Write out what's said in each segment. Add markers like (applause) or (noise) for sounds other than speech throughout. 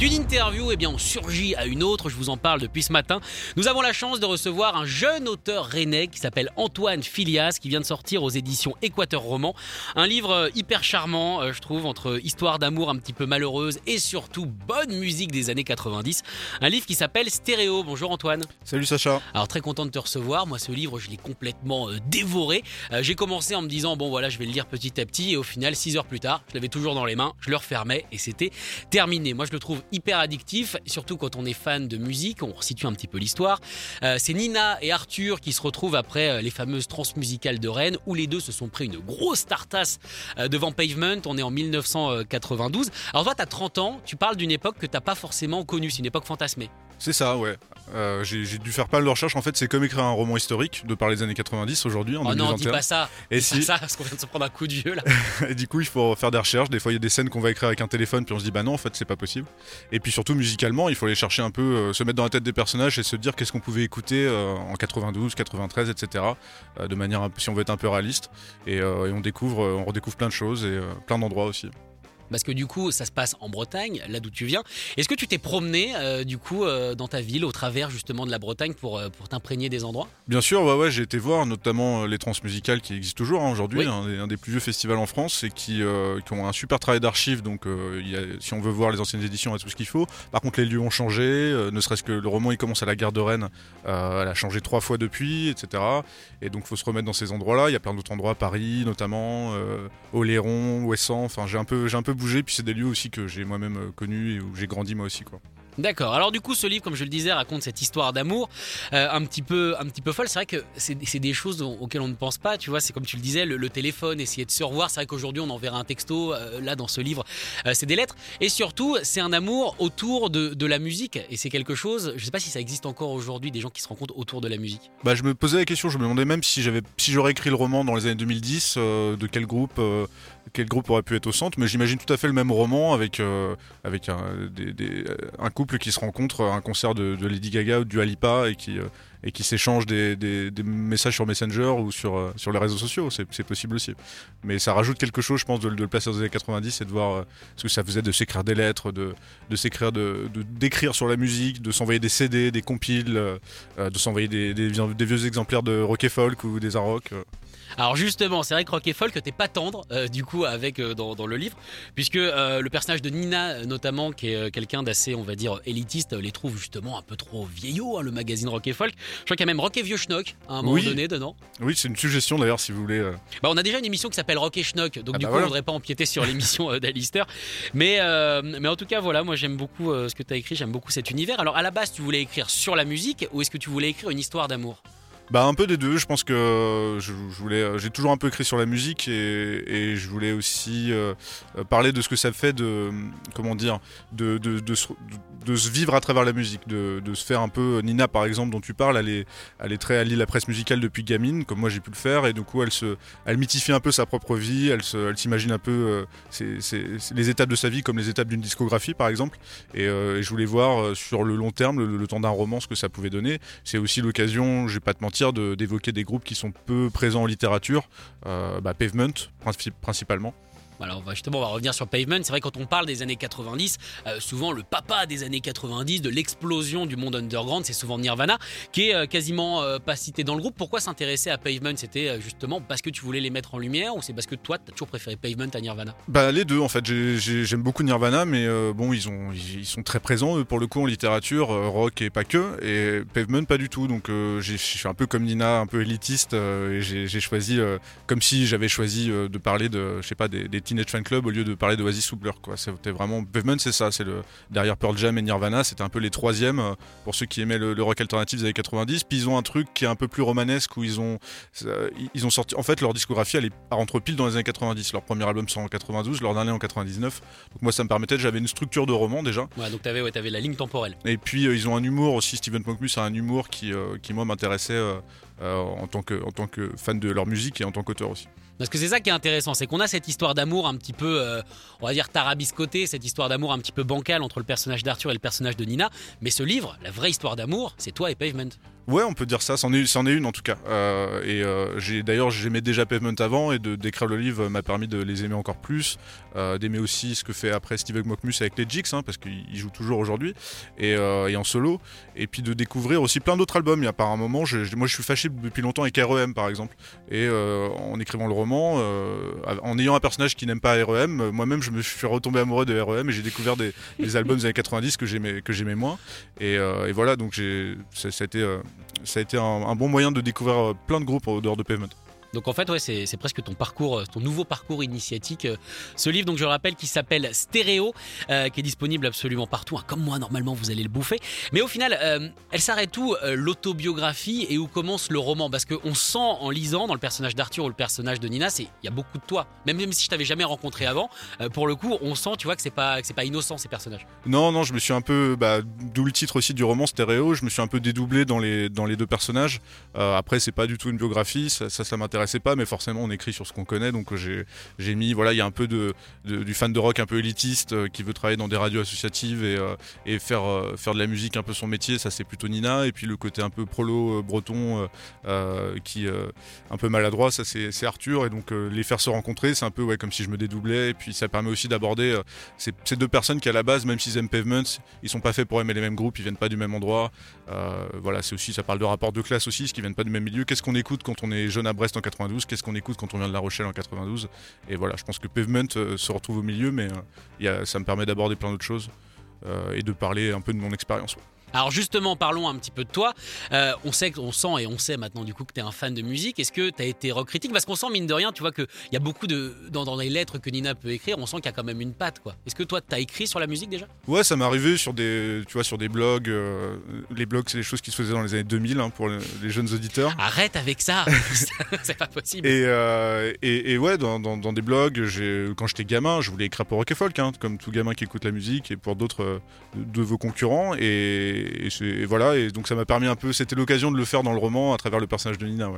D'une interview, eh bien, on surgit à une autre, je vous en parle depuis ce matin. Nous avons la chance de recevoir un jeune auteur rennais qui s'appelle Antoine Filias, qui vient de sortir aux éditions Équateur Roman. Un livre euh, hyper charmant, euh, je trouve, entre histoire d'amour un petit peu malheureuse et surtout bonne musique des années 90. Un livre qui s'appelle Stéréo. Bonjour Antoine. Salut Sacha. Alors très content de te recevoir. Moi, ce livre, je l'ai complètement euh, dévoré. J'ai commencé en me disant, bon voilà, je vais le lire petit à petit. Et au final, six heures plus tard, je l'avais toujours dans les mains, je le refermais et c'était terminé. Moi, je le trouve hyper addictif, surtout quand on est fan de musique. On resitue un petit peu l'histoire. Euh, c'est Nina et Arthur qui se retrouvent après euh, les fameuses transmusicales de Rennes, où les deux se sont pris une grosse tartasse euh, devant Pavement. On est en 1992. Alors toi, tu as 30 ans, tu parles d'une époque que tu pas forcément connue, c'est une époque fantasmée. C'est ça, ouais. Euh, j'ai dû faire pas mal de recherches. En fait, c'est comme écrire un roman historique de par les années 90 aujourd'hui. En oh non, dis pas ça. Et si ça, parce qu'on vient de se prendre un coup de vieux là. (laughs) et du coup, il faut faire des recherches. Des fois, il y a des scènes qu'on va écrire avec un téléphone, puis on se dit bah non, en fait, c'est pas possible. Et puis surtout musicalement, il faut aller chercher un peu, euh, se mettre dans la tête des personnages et se dire qu'est-ce qu'on pouvait écouter euh, en 92, 93, etc. de manière, si on veut être un peu réaliste. Et, et on découvre, on redécouvre plein de choses et plein d'endroits aussi parce que du coup, ça se passe en Bretagne, là d'où tu viens. Est-ce que tu t'es promené euh, du coup euh, dans ta ville au travers justement de la Bretagne pour, euh, pour t'imprégner des endroits? Bien sûr, ouais, ouais, j'ai été voir notamment les transmusicales qui existent toujours hein, aujourd'hui, un, des plus vieux festivals en France et qui, qui ont un super travail d'archives. Donc, y a, si on veut voir les anciennes éditions, il y a tout ce qu'il faut. Par contre, les lieux ont changé, ne serait-ce que le roman il commence à la gare de Rennes, elle a changé trois fois depuis, etc. Et donc, il faut se remettre dans ces endroits-là. Il y a plein d'autres endroits, Paris notamment, Oléron, Ouessant. Enfin, j'ai un peu, j'ai un peu bougé, puis c'est des lieux aussi que j'ai moi-même euh, connus et où j'ai grandi moi aussi. quoi. D'accord. Alors du coup, ce livre, comme je le disais, raconte cette histoire d'amour euh, un petit peu, un petit peu folle. C'est vrai que c'est des choses auxquelles on ne pense pas. Tu vois, c'est comme tu le disais, le, téléphone, essayer de se revoir. C'est vrai qu'aujourd'hui, on enverra un texto. Euh, là, dans ce livre, euh, c'est des lettres. Et surtout, c'est un amour autour de, la musique. Et c'est quelque chose. Je ne sais pas si ça existe encore aujourd'hui des gens qui se rencontrent autour de la musique. Bah, je me posais la question. Je me demandais même si j'avais, si j'aurais écrit le roman dans les années 2010, de quel groupe quel groupe aurait pu être au centre, mais j'imagine tout à fait le même roman avec, avec un, un couple qui se rencontre à un concert de, Lady Gaga ou du Alipa et qui, euh, et qui s'échangent des, messages sur Messenger ou sur, euh, les réseaux sociaux. C'est possible aussi. Mais ça rajoute quelque chose, je pense, de, le placer dans les années 90 et de voir euh, ce que ça faisait de s'écrire des lettres, de, de d'écrire sur la musique, de s'envoyer des CD, des compiles, de s'envoyer des, vieux exemplaires de rock et folk ou des rock. Alors justement, c'est vrai que Rock et Folk t'es pas tendre euh, du coup avec euh, dans, le livre, puisque euh, le personnage de Nina notamment, qui est quelqu'un d'assez on va dire élitiste, les trouve justement un peu trop vieillots, hein, le magazine Rock et Folk. Je crois qu'il y a même Rock et Vieux Schnock à un moment donné dedans. Oui, c'est une suggestion d'ailleurs si vous voulez. Bah, on a déjà une émission qui s'appelle Rock et Schnock, donc ah du bah coup on voudrait pas empiéter sur l'émission d'Alister. Mais, mais en tout cas voilà, moi j'aime beaucoup ce que tu as écrit, j'aime beaucoup cet univers. Alors à la base tu voulais écrire sur la musique ou est-ce que tu voulais écrire une histoire d'amour? Bah un peu des deux. Je pense que je, voulais, euh, j'ai toujours un peu écrit sur la musique et, je voulais aussi euh, parler de ce que ça fait de, comment dire, de, de, de, se vivre à travers la musique, de, se faire un peu. Nina par exemple dont tu parles, elle est, elle est très, elle lit la presse musicale depuis gamine, comme moi j'ai pu le faire et du coup elle se, elle mythifie un peu sa propre vie, elle elle s'imagine un peu euh, les étapes de sa vie comme les étapes d'une discographie par exemple. Et, je voulais voir sur le long terme, le, le temps d'un roman, ce que ça pouvait donner. C'est aussi l'occasion, je vais pas te mentir d'évoquer des groupes qui sont peu présents en littérature, euh, bah, Pavement principalement. Alors justement, on va revenir sur Pavement. C'est vrai quand on parle des années 90, euh, souvent le papa des années 90, de l'explosion du monde underground, c'est souvent Nirvana, qui est euh, quasiment euh, pas cité dans le groupe. Pourquoi s'intéresser à Pavement? C'était justement parce que tu voulais les mettre en lumière ou c'est parce que toi, tu as toujours préféré Pavement à Nirvana? Bah les deux en fait. J'aime beaucoup Nirvana, mais bon, ils sont très présents pour le coup en littérature, rock et pas que, et Pavement pas du tout. Donc je suis un peu comme Nina, un peu élitiste, et j'ai choisi comme si j'avais choisi de parler de, je sais pas, des, des Teenage Fan Club au lieu de parler d'Oasis ou Blur. Quoi. C'était vraiment Pavement, c'est ça. C'est le derrière Pearl Jam et Nirvana, c'était un peu les troisièmes euh, pour ceux qui aimaient le, le rock alternatif des années 90. Puis ils ont un truc qui est un peu plus romanesque où ils ont euh, ils ont sorti. En fait, leur discographie elle, est, rentre pile dans les années 90. Leur premier album sort en 92, leur dernier en 99. Donc moi, ça me permettait. J'avais une structure de roman déjà. Ouais, donc t'avais ouais, avais la ligne temporelle. Et puis euh, ils ont un humour aussi. Steven Monkmus a un humour qui, euh, qui moi m'intéressait euh, en, tant que, en tant que fan de leur musique et en tant qu'auteur aussi. Parce que c'est ça qui est intéressant, c'est qu'on a cette histoire d'amour un petit peu, euh, on va dire tarabiscotée, cette histoire d'amour un petit peu bancale entre le personnage d'Arthur et le personnage de Nina. Mais ce livre, la vraie histoire d'amour, c'est toi et Pavement. Ouais, on peut dire ça. C'en est, c'en est une en tout cas. Euh, et euh, j'ai d'ailleurs j'aimais déjà Pavement avant et de d'écrire le livre m'a permis de les aimer encore plus, euh, d'aimer aussi ce que fait après Steve Mockmus avec les Jigs, hein, parce qu'il joue toujours aujourd'hui et, et en solo. Et puis de découvrir aussi plein d'autres albums. Il y a par un moment, je, moi je suis fâché depuis longtemps avec REM par exemple. Et en écrivant le roman, en ayant un personnage qui n'aime pas REM, moi-même je me suis retombé amoureux de REM et j'ai découvert des, des (laughs) albums des années 90 que j'aimais que j'aimais moins. Et, et voilà, donc j'ai ça, ça a été ça a été un, bon moyen de découvrir euh, plein de groupes au dehors de Pavement. Donc en fait, ouais, c'est presque ton parcours, euh, ton nouveau parcours initiatique. euh, Ce livre, donc je le rappelle, qui s'appelle Stéréo, euh, qui est disponible absolument partout. hein. Comme moi, normalement, vous allez le bouffer. Mais au final, elle s'arrête où l'autobiographie et où commence le roman? Parce qu'on sent en lisant dans le personnage d'Arthur ou le personnage de Nina, c'est il y a beaucoup de toi. Même, même si je t'avais jamais rencontré avant, pour le coup, on sent, tu vois, que c'est pas c'est pas innocent ces personnages. Non, non, je me suis un peu, bah, d'où le titre aussi du roman Stéréo, je me suis un peu dédoublé dans les, dans les deux personnages. Après, c'est pas du tout une biographie, ça, ça, ça pas, mais forcément, on écrit sur ce qu'on connaît, donc j'ai, mis, voilà, il y a un peu de, du fan de rock un peu élitiste euh, qui veut travailler dans des radios associatives et, euh, et faire, euh, faire de la musique un peu son métier, ça c'est plutôt Nina, et puis le côté un peu prolo breton qui un peu maladroit, ça c'est, Arthur, et donc les faire se rencontrer, c'est un peu ouais, comme si je me dédoublais, et puis ça permet aussi d'aborder ces, deux personnes qui à la base, même s'ils aiment Pavement, ils sont pas faits pour aimer les mêmes groupes, ils viennent pas du même endroit. Voilà, c'est aussi, ça parle de rapport de classe aussi, ce qui viennent pas du même milieu. Qu'est-ce qu'on écoute quand on est jeune à Brest en 92 Qu'est-ce qu'on écoute quand on vient de La Rochelle en 92 Et voilà, je pense que Pavement euh, se retrouve au milieu, mais euh, ça me permet d'aborder plein d'autres choses euh, et de parler un peu de mon expérience. Alors justement, parlons un petit peu de toi. Euh, on sait, on sent et on sait maintenant du coup que tu es un fan de musique. Est-ce que tu as été rock critique Parce qu'on sent mine de rien, tu vois qu'il y a beaucoup de dans, dans les lettres que Nina peut écrire, on sent qu'il y a quand même une patte quoi. Est-ce que toi tu as écrit sur la musique déjà? Ouais, ça m'est arrivé sur des, tu vois, sur des blogs. euh, les blogs, c'est des choses qui se faisaient dans les années 2000 hein, pour le- les jeunes auditeurs. Arrête avec ça, (laughs) (laughs) c'est pas possible. Et, euh, et, et ouais, dans, dans- dans des blogs, quand j'étais gamin, je voulais écrire pour Rock et Folk, hein, comme tout gamin qui écoute la musique, et pour d'autres de vos concurrents. Et, et voilà, et donc ça m'a permis un peu, c'était l'occasion de le faire dans le roman à travers le personnage de Nina.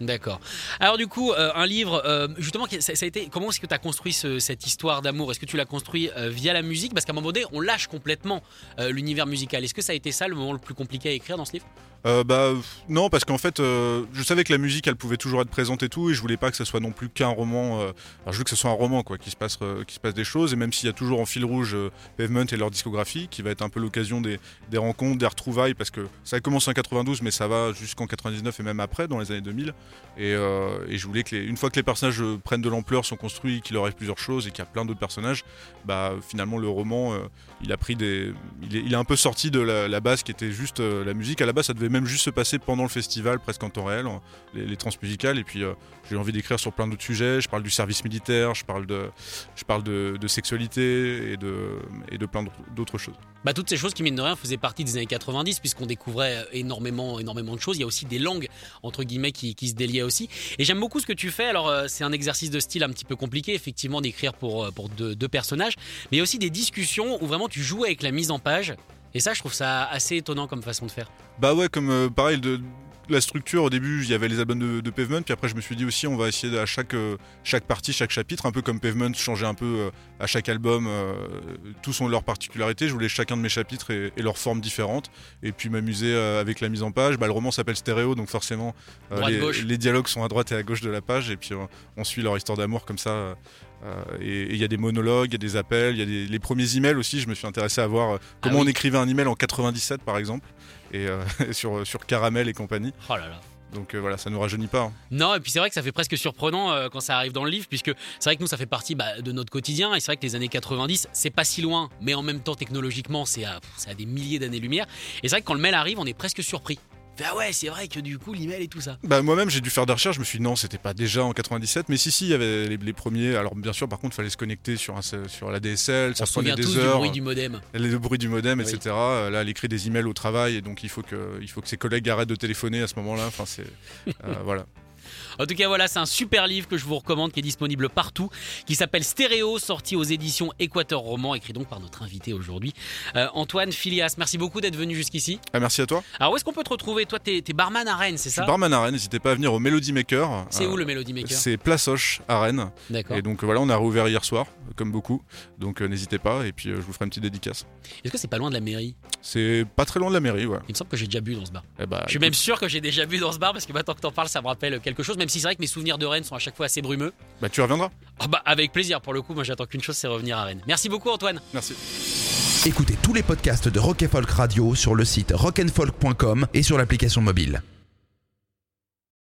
D'accord. Alors du coup, euh, un livre, euh, justement, ça, a. Comment est-ce que tu as construit ce- cette histoire d'amour? Est-ce que tu l'as construit euh, via la musique? Parce qu'à un moment donné, on lâche complètement l'univers musical. Est-ce que ça a été ça le moment le plus compliqué à écrire dans ce livre? Euh, bah non, parce qu'en fait, euh, je savais que la musique, elle pouvait toujours être présente et tout, et je voulais pas que ça soit non plus qu'un roman. euh, enfin, je veux que ce soit un roman, quoi, qui se passe, euh, qui se passe des choses, et même s'il y a toujours en fil rouge euh, Pavement et leur discographie, qui va être un peu l'occasion des, des rencontres, des retrouvailles, parce que ça commence en 92, mais ça va jusqu'en 99 et même après, dans les années 2000. Et, euh, et je voulais que, une fois que les personnages euh, prennent de l'ampleur, sont construits, qu'il leur arrive plusieurs choses et qu'il y a plein d'autres personnages, bah finalement le roman, euh, il a pris des, il est, il est un peu sorti de la, la base qui était juste euh, la musique. À la base, ça devait même juste se passer pendant le festival, presque en temps réel, en- les, les transmusicales. Et puis euh, j'ai envie d'écrire sur plein d'autres sujets. Je parle du service militaire, je parle de, je parle de sexualité et de, et de plein d'autres choses. Bah, toutes ces choses qui, mine de rien, faisaient partie des années 90, puisqu'on découvrait euh, énormément, énormément de choses. Il y a aussi des langues, entre guillemets, qui, qui se déliaient aussi. Et j'aime beaucoup ce que tu fais. Alors, euh, c'est un exercice de style un petit peu compliqué, effectivement, d'écrire pour, euh, pour deux, deux personnages. Mais il y a aussi des discussions où vraiment tu joues avec la mise en page. Et ça, je trouve ça assez étonnant comme façon de faire. Bah ouais, comme euh, pareil, de, la structure, au début, il y avait les albums de, de Pavement, puis après, je me suis dit aussi, on va essayer de- à chaque, euh, chaque partie, chaque chapitre, un peu comme Pavement, changer un peu euh, à chaque album. euh, tous ont leur particularité. Je voulais chacun de mes chapitres et, et leurs formes différentes, et puis m'amuser avec la mise en page. Bah, le roman s'appelle Stéréo, donc forcément, les, dialogues sont à droite et à gauche de la page, et puis on suit leur histoire d'amour comme ça. Euh, et il y a des monologues, il y a des appels, il y a des, les premiers emails aussi. Je me suis intéressé à voir euh, comment Ah oui. on écrivait un email en 97 par exemple, et euh, (laughs) sur, sur Caramel et compagnie. Oh là là. Donc euh, voilà, ça nous rajeunit pas. hein. Non, et puis c'est vrai que ça fait presque surprenant euh, quand ça arrive dans le livre, puisque c'est vrai que nous, ça fait partie bah, de notre quotidien, et c'est vrai que les années 90, c'est pas si loin, mais en même temps, technologiquement, c'est à, c'est à des milliers d'années-lumière. Et c'est vrai que quand le mail arrive, on est presque surpris. Ah ouais, c'est vrai que du coup, l'email et tout ça. Bah moi-même j'ai dû faire des recherches, je me suis dit non c'était pas déjà en 97 mais si si il y avait les, les premiers alors bien sûr par contre il fallait se connecter sur, un, sur la DSL, On ça se prenait des tous du heures, bruit du modem. le bruit du modem Oui. etc. Euh, Là elle écrit des emails au travail et donc il faut que, il faut que ses collègues arrêtent de téléphoner à ce moment-là, enfin c'est euh, (laughs) voilà. En tout cas, voilà, c'est un super livre que je vous recommande qui est disponible partout, qui s'appelle Stéréo, sorti aux éditions Équateur Roman, écrit donc par notre invité aujourd'hui, euh, Antoine Filias. Merci beaucoup d'être venu jusqu'ici. Ah, merci à toi. Alors, où est-ce qu'on peut te retrouver? Toi, t'es t'es barman à Rennes, c'est Je ça? suis barman à Rennes, n'hésitez pas à venir au Melody Maker. C'est Euh, où le Melody Maker? C'est Place Hoche à Rennes. D'accord. Et donc voilà, on a réouvert hier soir, comme beaucoup. Donc euh, n'hésitez pas, et puis euh, je vous ferai une petite dédicace. Est-ce que c'est pas loin de la mairie? C'est pas très loin de la mairie, ouais. Il me semble que j'ai déjà bu dans ce bar. Eh bah, Je suis écoute, même sûr que j'ai déjà bu dans ce bar parce que maintenant que t'en parles, ça me rappelle quelque chose, même si c'est vrai que mes souvenirs de Rennes sont à chaque fois assez brumeux. bah tu reviendras. Ah bah, avec plaisir, pour le coup, moi j'attends qu'une chose, c'est revenir à Rennes. Merci beaucoup, Antoine. Merci. Écoutez tous les podcasts de Rock and Folk Radio sur le site rockandfolk.com et sur l'application mobile.